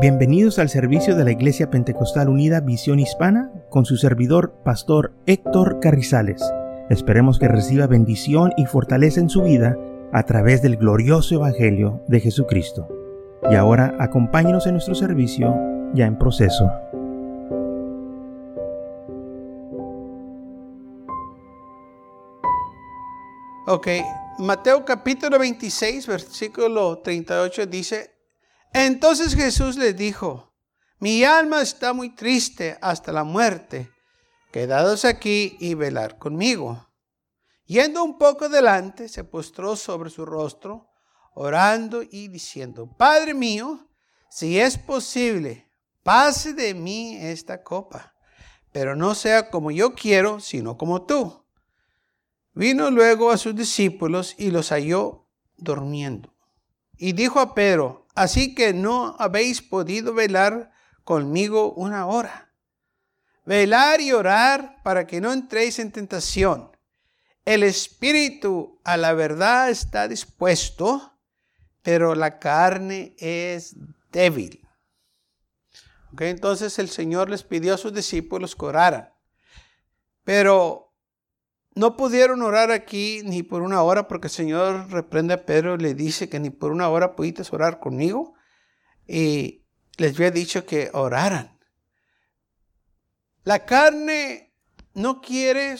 Bienvenidos al servicio de la Iglesia Pentecostal Unida Visión Hispana con su servidor, Pastor Héctor Carrizales. Esperemos que reciba bendición y fortaleza en su vida a través del glorioso Evangelio de Jesucristo. Y ahora acompáñenos en nuestro servicio ya en proceso. Ok, Mateo capítulo 26, versículo 38 dice, entonces Jesús les dijo, mi alma está muy triste hasta la muerte. Quedados aquí y velar conmigo. Yendo un poco adelante, se postró sobre su rostro, orando y diciendo, Padre mío, si es posible, pase de mí esta copa, pero no sea como yo quiero, sino como tú. Vino luego a sus discípulos y los halló durmiendo. Y dijo a Pedro, así que no habéis podido velar conmigo una hora. Velar y orar para que no entréis en tentación. El espíritu a la verdad está dispuesto, pero la carne es débil. entonces el Señor les pidió a sus discípulos que oraran. Pero no pudieron orar aquí ni por una hora porque el Señor reprende a Pedro y le dice que ni por una hora pudiste orar conmigo. Y les había dicho que oraran. La carne no quiere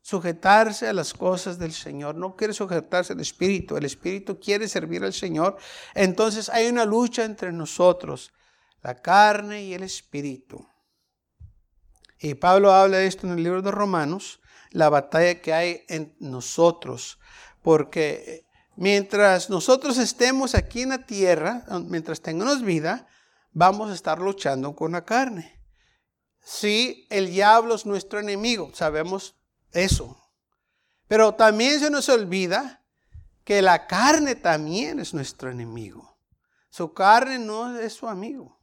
sujetarse a las cosas del Señor, no quiere sujetarse al Espíritu, el Espíritu quiere servir al Señor. Entonces hay una lucha entre nosotros, la carne y el Espíritu. Y Pablo habla de esto en el libro de Romanos la batalla que hay en nosotros. Porque mientras nosotros estemos aquí en la tierra, mientras tengamos vida, vamos a estar luchando con la carne. Sí, el diablo es nuestro enemigo, sabemos eso. Pero también se nos olvida que la carne también es nuestro enemigo. Su carne no es su amigo.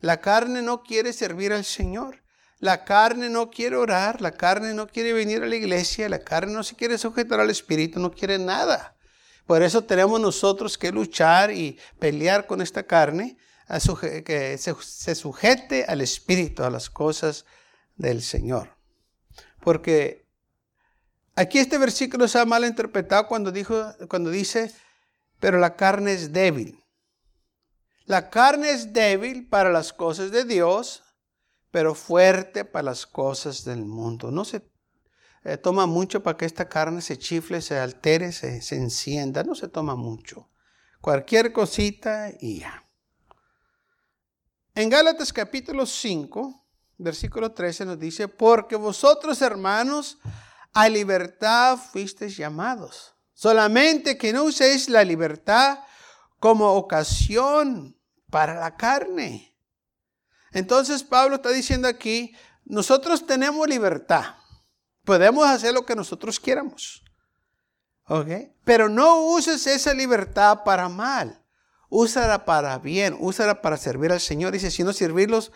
La carne no quiere servir al Señor. La carne no quiere orar, la carne no quiere venir a la iglesia, la carne no se quiere sujetar al Espíritu, no quiere nada. Por eso tenemos nosotros que luchar y pelear con esta carne, que se sujete al Espíritu, a las cosas del Señor. Porque aquí este versículo se ha mal interpretado cuando, dijo, cuando dice, pero la carne es débil. La carne es débil para las cosas de Dios, pero fuerte para las cosas del mundo. No se eh, toma mucho para que esta carne se chifle, se altere, se, se encienda. No se toma mucho. Cualquier cosita y ya. En Gálatas capítulo 5, versículo 13 nos dice, porque vosotros hermanos a libertad fuisteis llamados. Solamente que no uséis la libertad como ocasión para la carne entonces Pablo está diciendo aquí, nosotros tenemos libertad. Podemos hacer lo que nosotros quieramos. ¿Ok? Pero no uses esa libertad para mal. Úsala para bien, úsala para servir al Señor. Dice, si no servirlos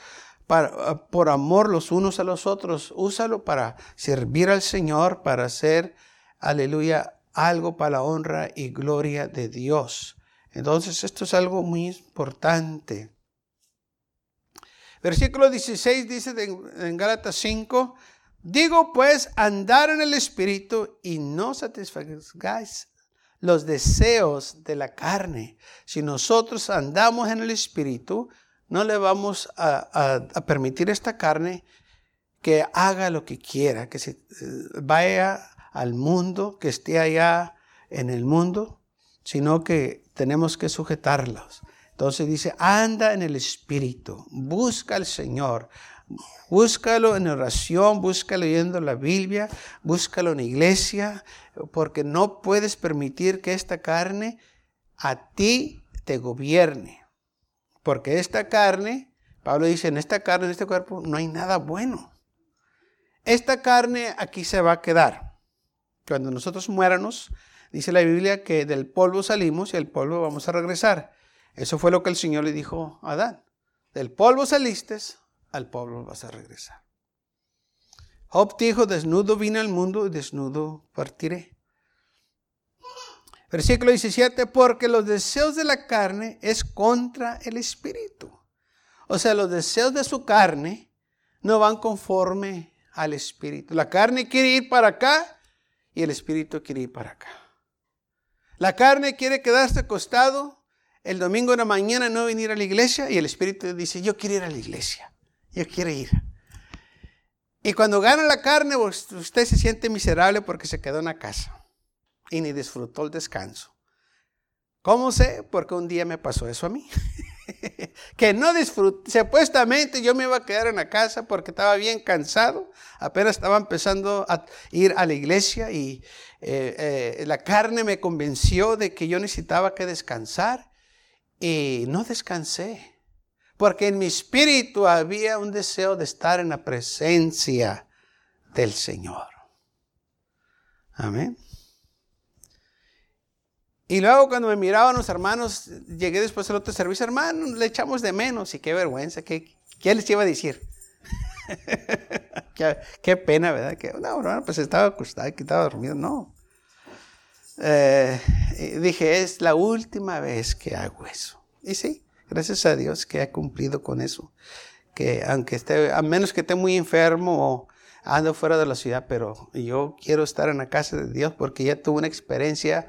para, por amor los unos a los otros, úsalo para servir al Señor, para hacer, aleluya, algo para la honra y gloria de Dios. Entonces, esto es algo muy importante. Versículo 16 dice en Gálatas 5, digo pues andar en el Espíritu y no satisfagáis los deseos de la carne. Si nosotros andamos en el Espíritu, no le vamos a, permitir a esta carne que haga lo que quiera, que se eh, vaya al mundo, que esté allá en el mundo, sino que tenemos que sujetarlos. Entonces dice, anda en el Espíritu, busca al Señor, búscalo en oración, búscalo leyendo la Biblia, búscalo en iglesia, porque no puedes permitir que esta carne a ti te gobierne. Porque esta carne, Pablo dice, en esta carne, en este cuerpo, no hay nada bueno. Esta carne aquí se va a quedar. Cuando nosotros muéramos, dice la Biblia que del polvo salimos y al polvo vamos a regresar. Eso fue lo que el Señor le dijo a Adán. Del polvo saliste, al polvo vas a regresar. Job dijo, desnudo vine al mundo y desnudo partiré. Versículo 17, porque los deseos de la carne es contra el espíritu. O sea, los deseos de su carne no van conforme al espíritu. La carne quiere ir para acá y el espíritu quiere ir para acá. La carne quiere quedarse acostado el domingo en la mañana no venir a la iglesia y el espíritu dice, yo quiero ir a la iglesia, yo quiero ir. Y cuando gana la carne, usted se siente miserable porque se quedó en la casa y ni disfrutó el descanso. ¿Cómo sé? Porque un día me pasó eso a mí. que no disfruté, supuestamente yo me iba a quedar en la casa porque estaba bien cansado, apenas estaba empezando a ir a la iglesia y eh, eh, la carne me convenció de que yo necesitaba que descansar y no descansé, porque en mi espíritu había un deseo de estar en la presencia del Señor. Amén. Y luego cuando me miraban los hermanos, llegué después del otro servicio, hermano, le echamos de menos y qué vergüenza, qué, qué les iba a decir. qué, pena, ¿verdad? Que, no, hermano, pues estaba acostado, que estaba dormido, no. Eh, dije, es la última vez que hago eso. Y sí, gracias a Dios que ha cumplido con eso. Que aunque esté, a menos que esté muy enfermo o ando fuera de la ciudad, pero yo quiero estar en la casa de Dios porque ya tuve una experiencia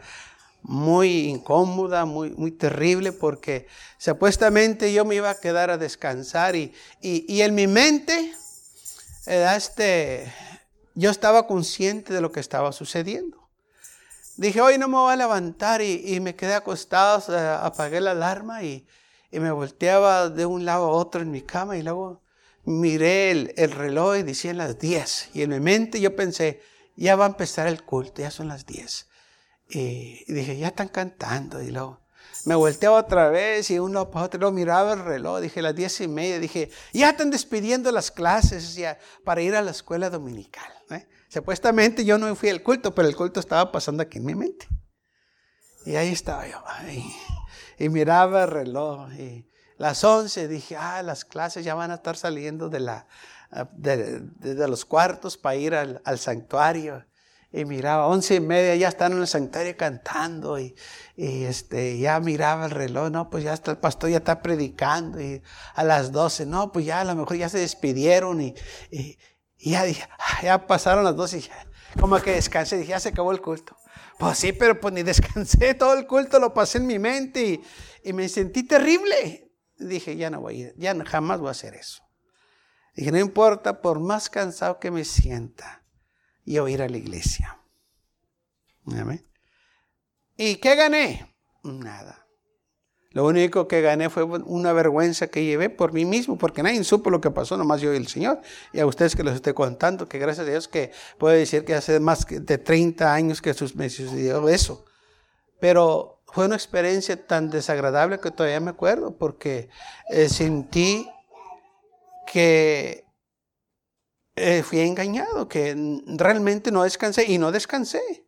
muy incómoda, muy, muy terrible, porque supuestamente yo me iba a quedar a descansar y, y, en mi mente, este, yo estaba consciente de lo que estaba sucediendo. Dije, hoy no me voy a levantar y, me quedé acostado, apagué la alarma y, me volteaba de un lado a otro en mi cama y luego miré el, el reloj y decían las 10. Y en mi mente yo pensé, ya va a empezar el culto, ya son las 10. Y dije, ya están cantando. Y luego me volteaba otra vez y uno para otro, luego miraba el reloj, dije las diez y media, dije, ya están despidiendo las clases ya, para ir a la escuela dominical. Supuestamente yo no fui al culto, pero el culto estaba pasando aquí en mi mente. Y ahí estaba yo, y miraba el reloj, y las once dije, ah, las clases ya van a estar saliendo de, la, de, los cuartos para ir al, al santuario y miraba, once y media, ya están en el santuario cantando y, este, ya miraba el reloj, no, pues ya está el pastor, ya está predicando y a las doce, no, pues ya a lo mejor ya se despidieron y, ya, ah, ya pasaron las doce y ya, como que descansé, dije, ya se acabó el culto. Pues sí, pero pues ni descansé, todo el culto lo pasé en mi mente y, y me sentí terrible. Dije, ya no voy a ir, ya jamás voy a hacer eso. Dije, no importa, por más cansado que me sienta, y a ir a la iglesia. ¿Y qué gané? Nada. Lo único que gané fue una vergüenza que llevé por mí mismo, porque nadie supo lo que pasó, nomás yo y el Señor. Y a ustedes que los estoy contando, que gracias a Dios que puedo decir que hace más de 30 años que me sucedió eso. Pero fue una experiencia tan desagradable que todavía me acuerdo, porque eh, sentí que eh, fui engañado, que realmente no descansé y no descansé.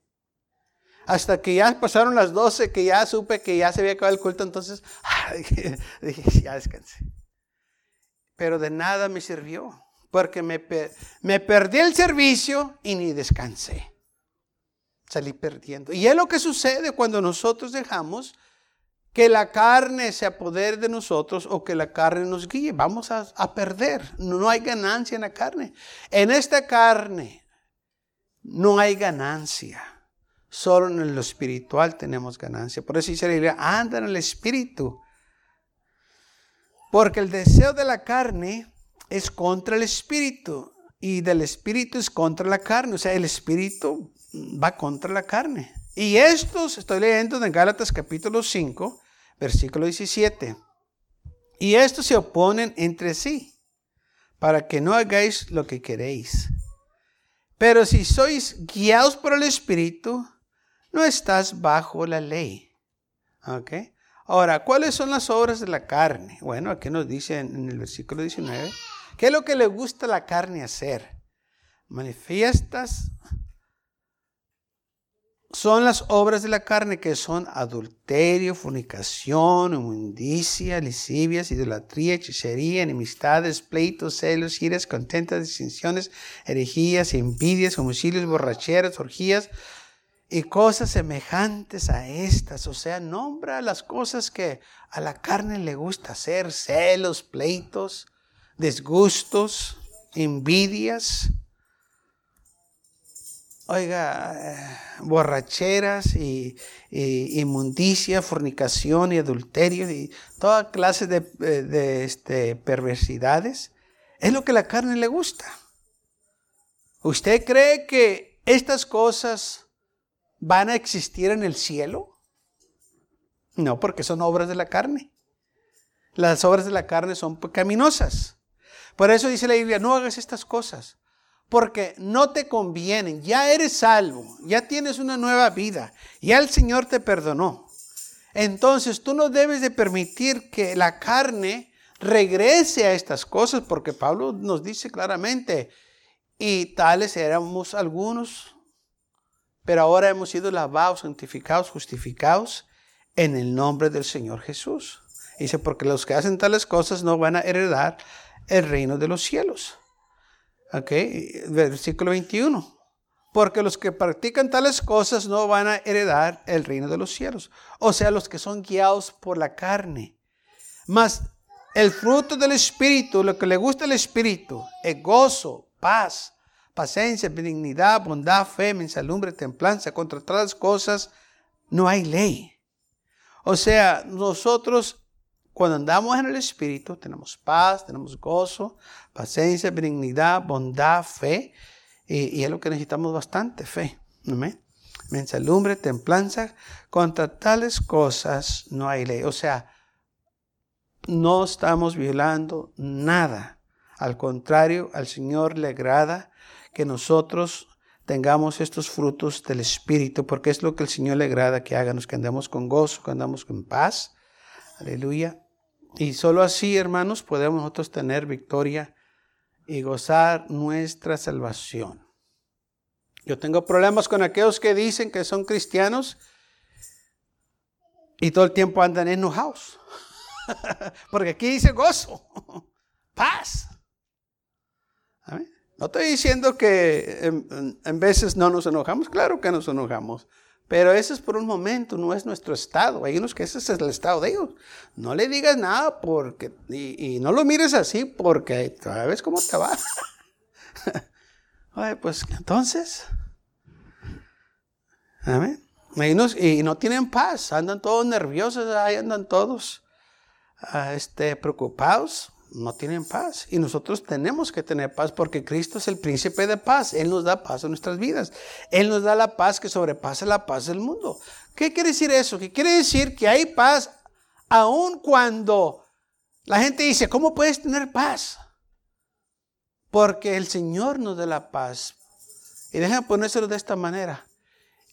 Hasta que ya pasaron las 12, que ya supe que ya se había acabado el culto, entonces dije, ya descansé. Pero de nada me sirvió, porque me, me perdí el servicio y ni descansé. Salí perdiendo. Y es lo que sucede cuando nosotros dejamos que la carne se apodere de nosotros o que la carne nos guíe. Vamos a, perder. No hay ganancia en la carne. En esta carne no hay ganancia. Solo en lo espiritual tenemos ganancia. Por eso dice la Biblia, anda en el espíritu. Porque el deseo de la carne es contra el espíritu. Y del espíritu es contra la carne. O sea, el espíritu va contra la carne. Y estos, estoy leyendo en Gálatas capítulo 5, versículo 17. Y estos se oponen entre sí, para que no hagáis lo que queréis. Pero si sois guiados por el Espíritu, no estás bajo la ley. Ahora, ¿cuáles son las obras de la carne? Bueno, aquí nos dice en el versículo 19, ¿qué es lo que le gusta a la carne hacer? Manifiestas son las obras de la carne que son adulterio, fornicación, inmundicia, lascivias, idolatría, hechicería, enemistades, pleitos, celos, iras, contentas, distinciones, herejías, envidias, homicidios, borracheras, orgías y cosas semejantes a estas. O sea, nombra las cosas que a la carne le gusta hacer, celos, pleitos, disgustos, envidias. Oiga, eh, borracheras y, inmundicia, fornicación y adulterio y toda clase de, eh, de este, perversidades. Es lo que a la carne le gusta. ¿Usted cree que estas cosas van a existir en el cielo? No, porque son obras de la carne. Las obras de la carne son pecaminosas. Por eso dice la Biblia, no hagas estas cosas, porque no te convienen. Ya eres salvo, ya tienes una nueva vida, ya el Señor te perdonó. Entonces tú no debes de permitir que la carne regrese a estas cosas, porque Pablo nos dice claramente, y tales éramos algunos, pero ahora hemos sido lavados, santificados, justificados en el nombre del Señor Jesús. Dice, porque los que hacen tales cosas no van a heredar el reino de los cielos. Ok, versículo 21. Porque los que practican tales cosas no van a heredar el reino de los cielos. O sea, los que son guiados por la carne. Mas el fruto del Espíritu, lo que le gusta al Espíritu, es gozo, paz, paciencia, benignidad, bondad, fe, mensalumbre, templanza. Contra tales cosas no hay ley. O sea, nosotros cuando andamos en el Espíritu tenemos paz, tenemos gozo, paciencia, benignidad, bondad, fe. Y, es lo que necesitamos bastante, fe. Amén. Mensalumbre, templanza. Contra tales cosas no hay ley. O sea, no estamos violando nada. Al contrario, al Señor le agrada que nosotros tengamos estos frutos del Espíritu, porque es lo que el Señor le agrada que hagamos, que andemos con gozo, que andamos con paz. Aleluya. Y solo así, hermanos, podemos nosotros tener victoria y gozar nuestra salvación. Yo tengo problemas con aquellos que dicen que son cristianos y todo el tiempo andan enojados. Porque aquí dice gozo, paz. No estoy diciendo que en, veces no nos enojamos, claro que nos enojamos, pero eso es por un momento, no es nuestro estado. Hay unos que ese es el estado de ellos. No le digas nada porque, y, no lo mires así porque sabes cómo te va. Oye, pues entonces, amén. Y, no tienen paz, andan todos nerviosos, ahí andan todos ah, este, preocupados no tienen paz. Y nosotros tenemos que tener paz porque Cristo es el príncipe de paz. Él nos da paz en nuestras vidas. Él nos da la paz que sobrepasa la paz del mundo. ¿Qué quiere decir eso? Que quiere decir que hay paz aun cuando la gente dice, ¿cómo puedes tener paz? Porque el Señor nos da la paz. Y déjenme ponérselo de esta manera.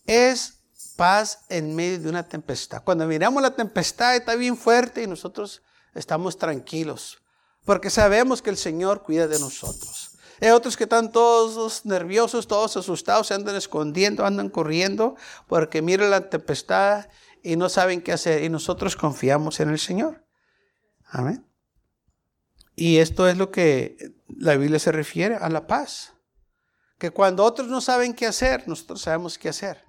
Es paz en medio de una tempestad. Cuando miramos la tempestad está bien fuerte y nosotros estamos tranquilos porque sabemos que el Señor cuida de nosotros. Hay otros que están todos nerviosos, todos asustados, se andan escondiendo, andan corriendo, porque miran la tempestad y no saben qué hacer. Y nosotros confiamos en el Señor. Amén. Y esto es lo que la Biblia se refiere a la paz. Que cuando otros no saben qué hacer, nosotros sabemos qué hacer.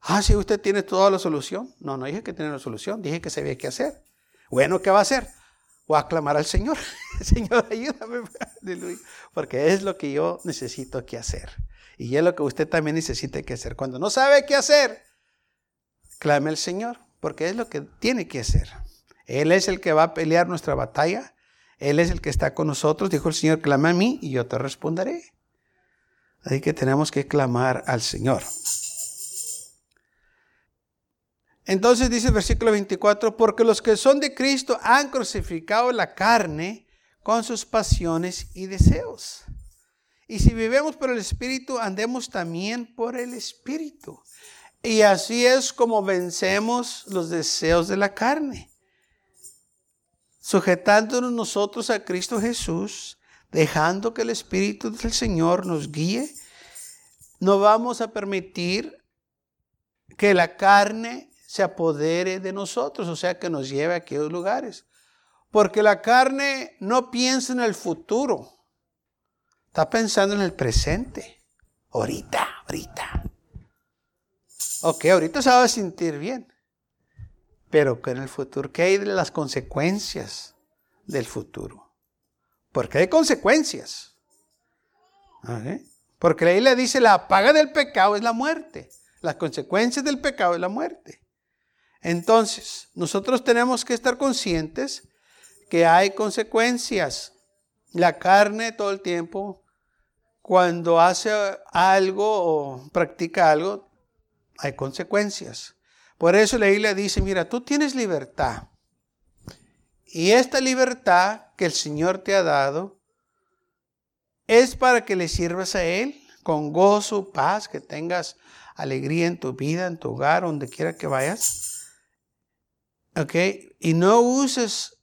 Ah, si usted tiene toda la solución. No, no dije que tiene la solución, dije que sabía qué hacer. Bueno, ¿qué va a hacer? O aclamar al Señor. Señor, ayúdame, porque es lo que yo necesito que hacer. Y es lo que usted también necesita que hacer. Cuando no sabe qué hacer, clame al Señor, porque es lo que tiene que hacer. Él es el que va a pelear nuestra batalla. Él es el que está con nosotros. Dijo el Señor, clama a mí y yo te responderé. Así que tenemos que clamar al Señor. Entonces dice el versículo 24, porque los que son de Cristo han crucificado la carne con sus pasiones y deseos. Y si vivemos por el Espíritu, andemos también por el Espíritu. Y así es como vencemos los deseos de la carne. Sujetándonos nosotros a Cristo Jesús, dejando que el Espíritu del Señor nos guíe, no vamos a permitir que la carne se apodere de nosotros, o sea, que nos lleve a aquellos lugares. Porque la carne no piensa en el futuro, está pensando en el presente, ahorita, ahorita. Ok, ahorita se va a sentir bien. Pero que en el futuro, ¿qué hay de las consecuencias del futuro? Porque hay consecuencias. Porque la Biblia dice, la paga del pecado es la muerte. Las consecuencias del pecado es la muerte. Entonces, nosotros tenemos que estar conscientes que hay consecuencias. La carne todo el tiempo, cuando hace algo o practica algo, hay consecuencias. Por eso la Biblia dice, mira, tú tienes libertad. Y esta libertad que el Señor te ha dado es para que le sirvas a Él con gozo, paz, que tengas alegría en tu vida, en tu hogar, donde quiera que vayas. ¿Ok? Y no uses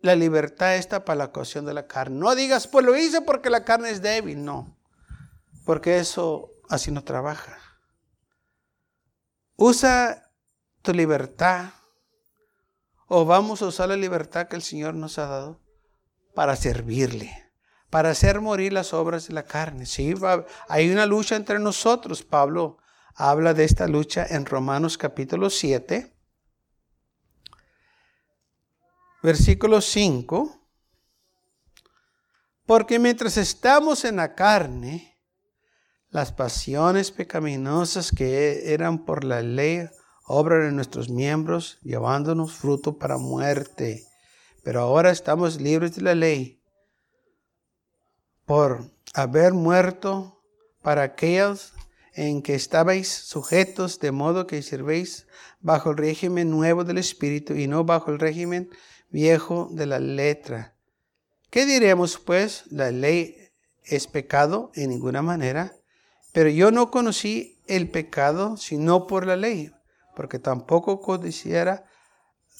la libertad esta para la ocasión de la carne. No digas, pues lo hice porque la carne es débil. No. Porque eso así no trabaja. Usa tu libertad. O vamos a usar la libertad que el Señor nos ha dado para servirle para hacer morir las obras de la carne. Sí, hay una lucha entre nosotros. Pablo habla de esta lucha en Romanos capítulo 7, versículo 5. Porque mientras estamos en la carne, las pasiones pecaminosas que eran por la ley obran en nuestros miembros, llevándonos fruto para muerte. Pero ahora estamos libres de la ley por haber muerto para aquellos en que estabais sujetos, de modo que sirvéis bajo el régimen nuevo del Espíritu y no bajo el régimen viejo de la letra. ¿Qué diremos pues? La ley es pecado en ninguna manera, pero yo no conocí el pecado sino por la ley, porque tampoco codiciara,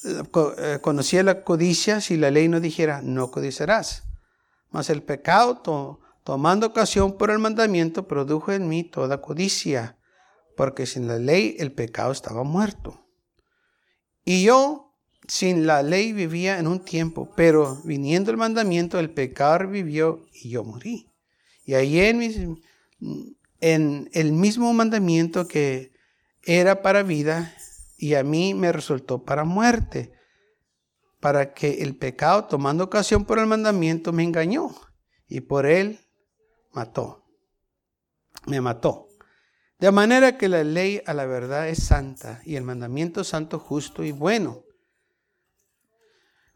eh, conocía la codicia si la ley no dijera no codiciarás. Mas el pecado, tomando ocasión por el mandamiento, produjo en mí toda codicia, porque sin la ley el pecado estaba muerto. Y yo sin la ley vivía en un tiempo, pero viniendo el mandamiento, el pecado revivió y yo morí. Y ahí en, en el mismo mandamiento que era para vida, y a mí me resultó para muerte para que el pecado, tomando ocasión por el mandamiento, me engañó y por él mató. Me mató. De manera que la ley a la verdad es santa y el mandamiento santo, justo y bueno.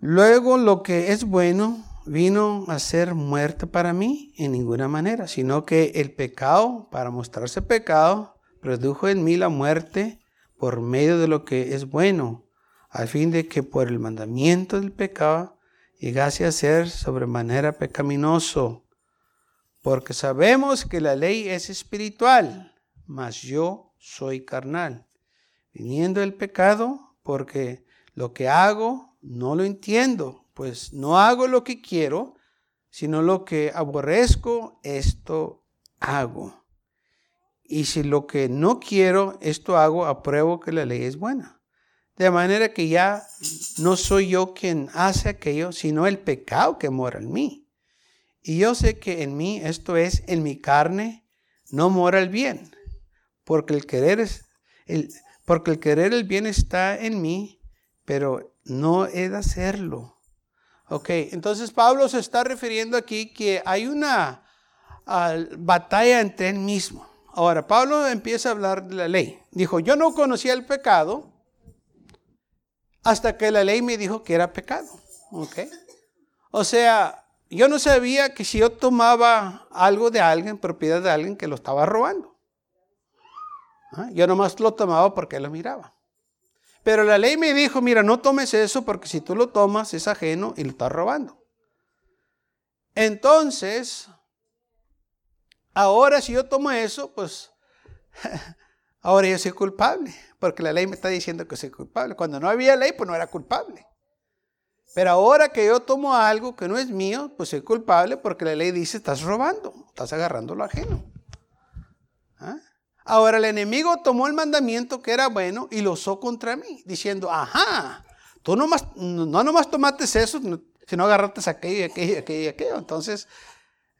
Luego lo que es bueno vino a ser muerte para mí en ninguna manera, sino que el pecado, para mostrarse pecado, produjo en mí la muerte por medio de lo que es bueno al fin de que por el mandamiento del pecado llegase a ser sobremanera pecaminoso, porque sabemos que la ley es espiritual, mas yo soy carnal, viniendo el pecado, porque lo que hago no lo entiendo, pues no hago lo que quiero, sino lo que aborrezco, esto hago. Y si lo que no quiero, esto hago, apruebo que la ley es buena. De manera que ya no soy yo quien hace aquello, sino el pecado que mora en mí. Y yo sé que en mí, esto es, en mi carne, no mora el bien, porque el querer el, porque el querer el bien está en mí, pero no he de hacerlo. Ok, entonces Pablo se está refiriendo aquí que hay una ah, batalla entre él mismo. Ahora, Pablo empieza a hablar de la ley. Dijo, yo no conocía el pecado, hasta que la ley me dijo que era pecado. O sea, yo no sabía que si yo tomaba algo de alguien, propiedad de alguien, que lo estaba robando. ¿Ah? Yo nomás lo tomaba porque lo miraba. Pero la ley me dijo, mira, no tomes eso porque si tú lo tomas es ajeno y lo estás robando. Entonces, ahora si yo tomo eso, pues ahora yo soy culpable porque la ley me está diciendo que soy culpable. Cuando no había ley, pues no era culpable. Pero ahora que yo tomo algo que no es mío, pues soy culpable porque la ley dice, estás robando, estás agarrando lo ajeno. ¿Ah? Ahora el enemigo tomó el mandamiento que era bueno y lo usó contra mí, diciendo, ajá, tú nomás, no nomás tomaste eso, sino agarraste aquello aquello aquello aquello. Entonces,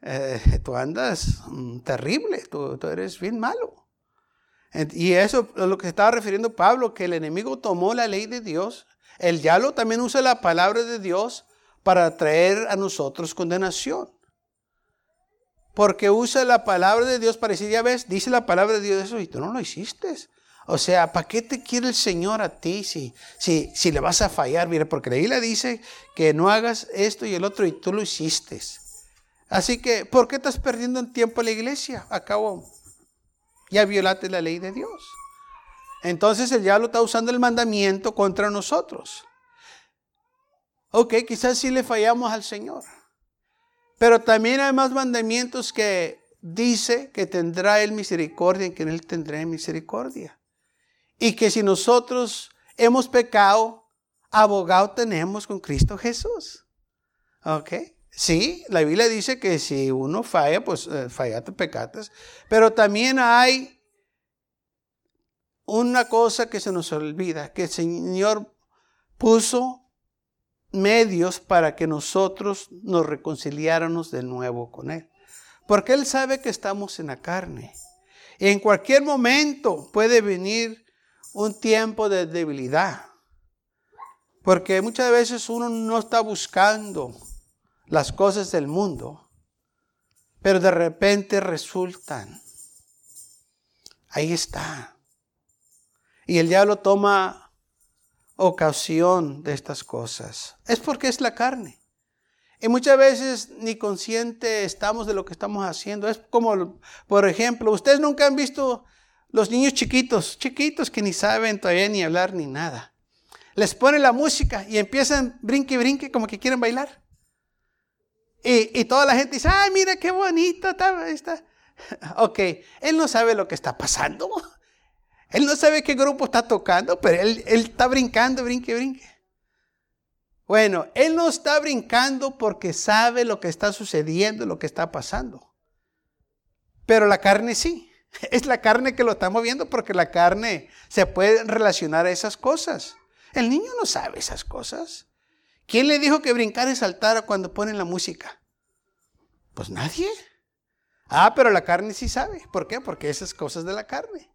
eh, tú andas mm, terrible, tú, eres bien malo. Y eso es lo que estaba refiriendo Pablo, que el enemigo tomó la ley de Dios. El diablo también usa la palabra de Dios para traer a nosotros condenación. Porque usa la palabra de Dios para decir, ya ves, dice la palabra de Dios eso y tú no lo hiciste. O sea, ¿para qué te quiere el Señor a ti si, si, si le vas a fallar? Mira, porque la Biblia dice que no hagas esto y el otro y tú lo hiciste. Así que, ¿por qué estás perdiendo el tiempo en la iglesia? Acabo, ya violaste la ley de Dios. Entonces el diablo está usando el mandamiento contra nosotros. Ok, quizás sí le fallamos al Señor. Pero también hay más mandamientos que dice que tendrá Él misericordia en que Él tendrá misericordia. Y que si nosotros hemos pecado, abogado tenemos con Cristo Jesús. ¿Ok? Sí, la Biblia dice que si uno falla, pues eh, fallate pecates. Pero también hay una cosa que se nos olvida, que el Señor puso medios para que nosotros nos reconciliáramos de nuevo con Él. Porque Él sabe que estamos en la carne. Y en cualquier momento puede venir un tiempo de debilidad. Porque muchas veces uno no está buscando las cosas del mundo, pero de repente resultan. Ahí está. Y el diablo toma ocasión de estas cosas. Es porque es la carne. Y muchas veces ni consciente estamos de lo que estamos haciendo. Es como, por ejemplo, ustedes nunca han visto los niños chiquitos, chiquitos que ni saben todavía ni hablar ni nada. Les pone la música y empiezan brinque y brinque como que quieren bailar. Y, toda la gente dice, ay, mira qué bonito está, está. Ok, él no sabe lo que está pasando. Él no sabe qué grupo está tocando, pero él, está brincando, brinque, brinque. Bueno, él no está brincando porque sabe lo que está sucediendo, lo que está pasando. Pero la carne sí. Es la carne que lo está moviendo porque la carne se puede relacionar a esas cosas. El niño no sabe esas cosas. ¿Quién le dijo que brincar y saltara cuando ponen la música? Pues nadie. Ah, pero la carne sí sabe. ¿Por qué? Porque esas cosas de la carne.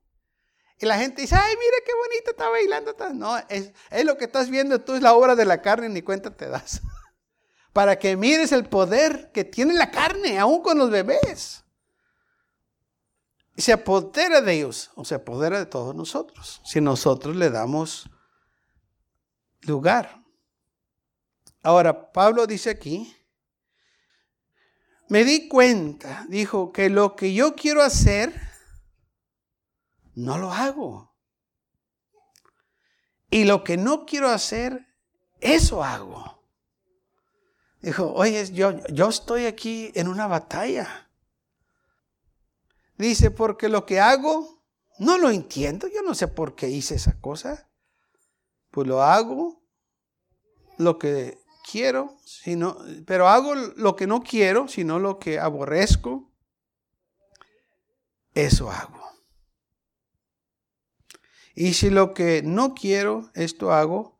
Y la gente dice, ay, mira qué bonito está bailando. No, es, es lo que estás viendo tú, es la obra de la carne, ni cuenta te das. Para que mires el poder que tiene la carne, aún con los bebés. Y se apodera de ellos, o se apodera de todos nosotros, si nosotros le damos lugar. Ahora, Pablo dice aquí, me di cuenta, dijo, que lo que yo quiero hacer, no lo hago. Y lo que no quiero hacer, eso hago. Dijo, oye, yo, yo estoy aquí en una batalla. Dice, porque lo que hago, no lo entiendo. Yo no sé por qué hice esa cosa. Pues lo hago, lo que quiero, sino, pero hago lo que no quiero, sino lo que aborrezco, eso hago. Y si lo que no quiero, esto hago,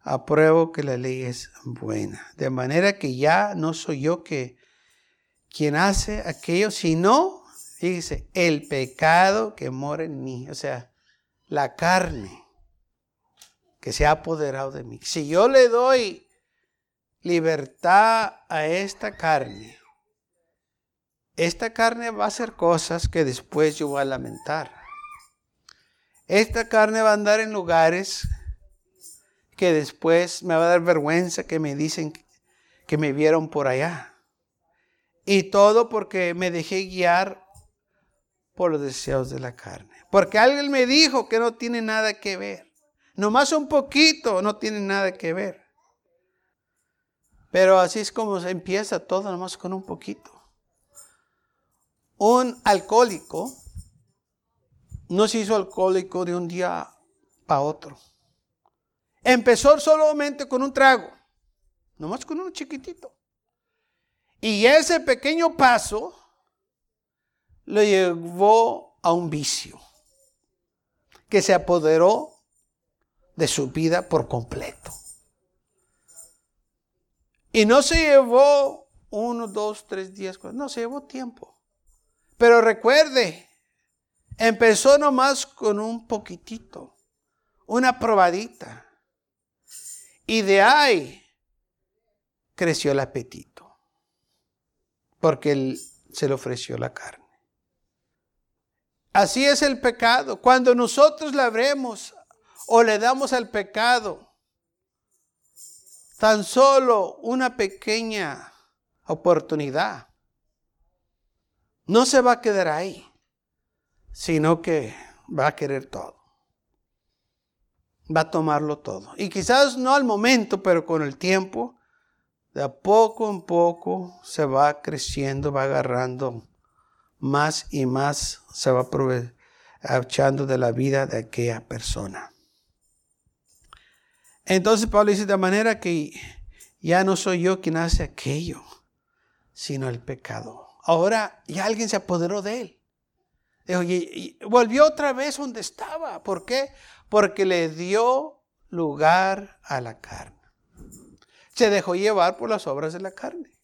apruebo que la ley es buena. De manera que ya no soy yo que quien hace aquello, sino, fíjese, el pecado que mora en mí. O sea, la carne que se ha apoderado de mí. Si yo le doy libertad a esta carne, esta carne va a hacer cosas que después yo voy a lamentar. Esta carne va a andar en lugares que después me va a dar vergüenza que me dicen que me vieron por allá. Y todo porque me dejé guiar por los deseos de la carne. Porque alguien me dijo que no tiene nada que ver. Nomás un poquito no tiene nada que ver. Pero así es como se empieza todo, nomás con un poquito. Un alcohólico no se hizo alcohólico de un día para otro. Empezó solamente con un trago, nomás con uno chiquitito. Y ese pequeño paso lo llevó a un vicio que se apoderó de su vida por completo. Y no se llevó uno, dos, tres días, no, se llevó tiempo. Pero recuerde, Empezó nomás con un poquitito, una probadita. Y de ahí creció el apetito, porque él se le ofreció la carne. Así es el pecado. Cuando nosotros le abremos o le damos al pecado tan solo una pequeña oportunidad, no se va a quedar ahí, sino que va a querer todo. Va a tomarlo todo. Y quizás no al momento, pero con el tiempo, de a poco en poco se va creciendo, va agarrando más y más se va aprovechando de la vida de aquella persona. Entonces Pablo dice de manera que ya no soy yo quien hace aquello, sino el pecado. Ahora ya alguien se apoderó de él. Y volvió otra vez donde estaba. ¿Por qué? Porque le dio lugar a la carne. Se dejó llevar por las obras de la carne.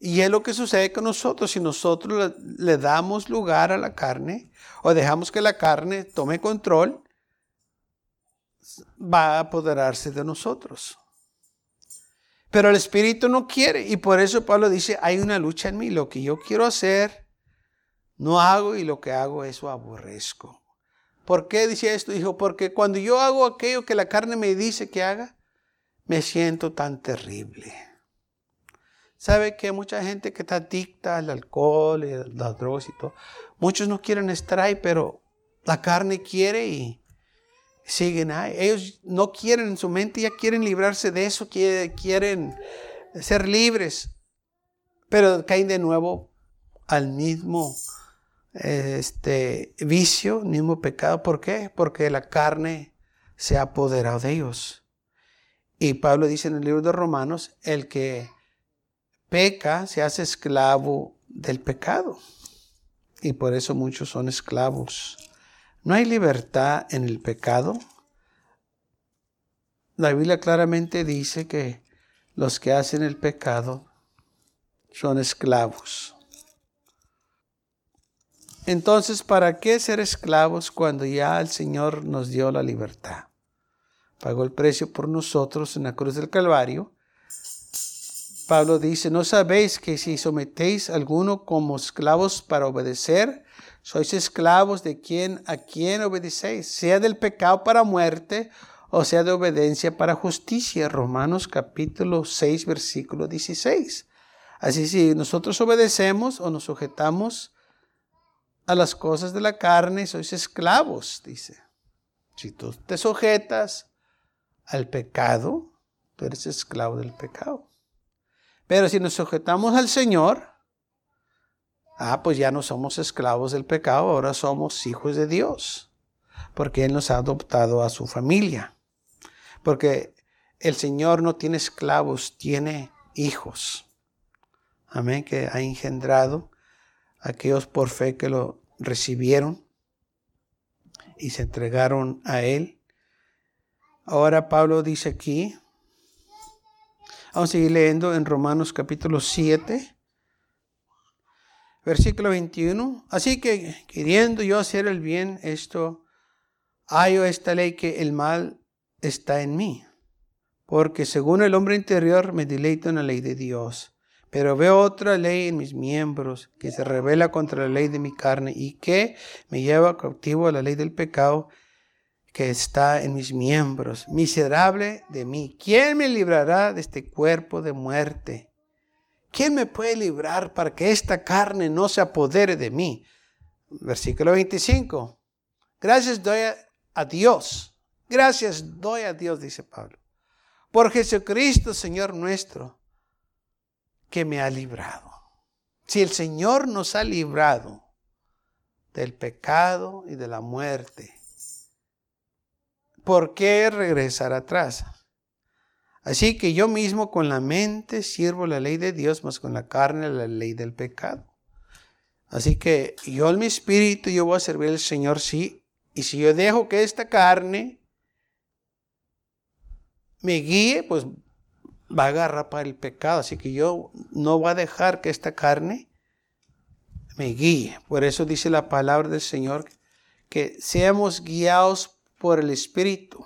Y es lo que sucede con nosotros. Si nosotros le, damos lugar a la carne o dejamos que la carne tome control, va a apoderarse de nosotros. Pero el Espíritu no quiere y por eso Pablo dice, hay una lucha en mí. Lo que yo quiero hacer, no hago y lo que hago, eso aborrezco. ¿Por qué decía esto? Dijo, porque cuando yo hago aquello que la carne me dice que haga, me siento tan terrible. ¿Sabe que mucha gente que está adicta al alcohol y a las drogas y todo, muchos no quieren estar pero la carne quiere y siguen ahí. Ellos no quieren en su mente, ya quieren librarse de eso, quieren ser libres, pero caen de nuevo al mismo este, vicio, mismo pecado. ¿Por qué? Porque la carne se ha apoderado de ellos. Y Pablo dice en el libro de Romanos, el que peca, se hace esclavo del pecado. Y por eso muchos son esclavos. No hay libertad en el pecado. La Biblia claramente dice que los que hacen el pecado son esclavos. Entonces, ¿para qué ser esclavos cuando ya el Señor nos dio la libertad? Pagó el precio por nosotros en la cruz del Calvario Pablo dice, ¿no sabéis que si sometéis a alguno como esclavos para obedecer, sois esclavos de quien a quien obedecéis, sea del pecado para muerte o sea de obediencia para justicia? Romanos capítulo 6, versículo 16. Así si nosotros obedecemos o nos sujetamos a las cosas de la carne, sois esclavos, dice. Si tú te sujetas al pecado, tú eres esclavo del pecado. Pero si nos sujetamos al Señor, ah, pues ya no somos esclavos del pecado, ahora somos hijos de Dios, porque Él nos ha adoptado a su familia. Porque el Señor no tiene esclavos, tiene hijos. Amén, que ha engendrado aquellos por fe que lo recibieron y se entregaron a Él. Ahora Pablo dice aquí, Vamos a seguir leyendo en Romanos capítulo 7, versículo 21. Así que, queriendo yo hacer el bien, esto, hallo esta ley que el mal está en mí. Porque según el hombre interior me deleito en la ley de Dios. Pero veo otra ley en mis miembros que se revela contra la ley de mi carne y que me lleva cautivo a la ley del pecado que está en mis miembros. Miserable de mí. ¿Quién me librará de este cuerpo de muerte? ¿Quién me puede librar para que esta carne no se apodere de mí? Versículo 25. Gracias doy a, Dios. Gracias doy a Dios, dice Pablo. Por Jesucristo, Señor nuestro, que me ha librado. Si el Señor nos ha librado del pecado y de la muerte, ¿por qué regresar atrás? Así que yo mismo con la mente sirvo la ley de Dios, más con la carne la ley del pecado. Así que yo en mi espíritu yo voy a servir al Señor, sí. Y si yo dejo que esta carne me guíe, pues va a agarrar para el pecado. Así que yo no voy a dejar que esta carne me guíe. Por eso dice la palabra del Señor que seamos guiados por el Espíritu.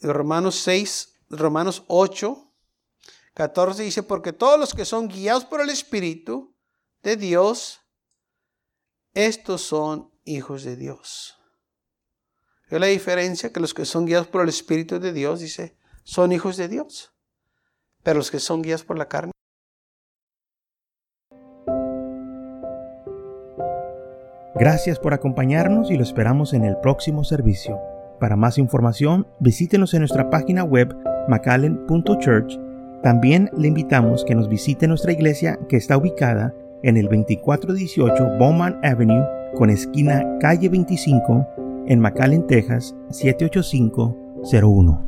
Romanos 6, Romanos 8, 14 dice, porque todos los que son guiados por el Espíritu de Dios, estos son hijos de Dios. ¿Es la diferencia? Que los que son guiados por el Espíritu de Dios, dice, son hijos de Dios. Pero los que son guiados por la carne. Gracias por acompañarnos y lo esperamos en el próximo servicio. Para más información, visítenos en nuestra página web macallen.church. También le invitamos que nos visite nuestra iglesia que está ubicada en el 2418 Bowman Avenue con esquina calle 25 en McAllen, Texas 78501.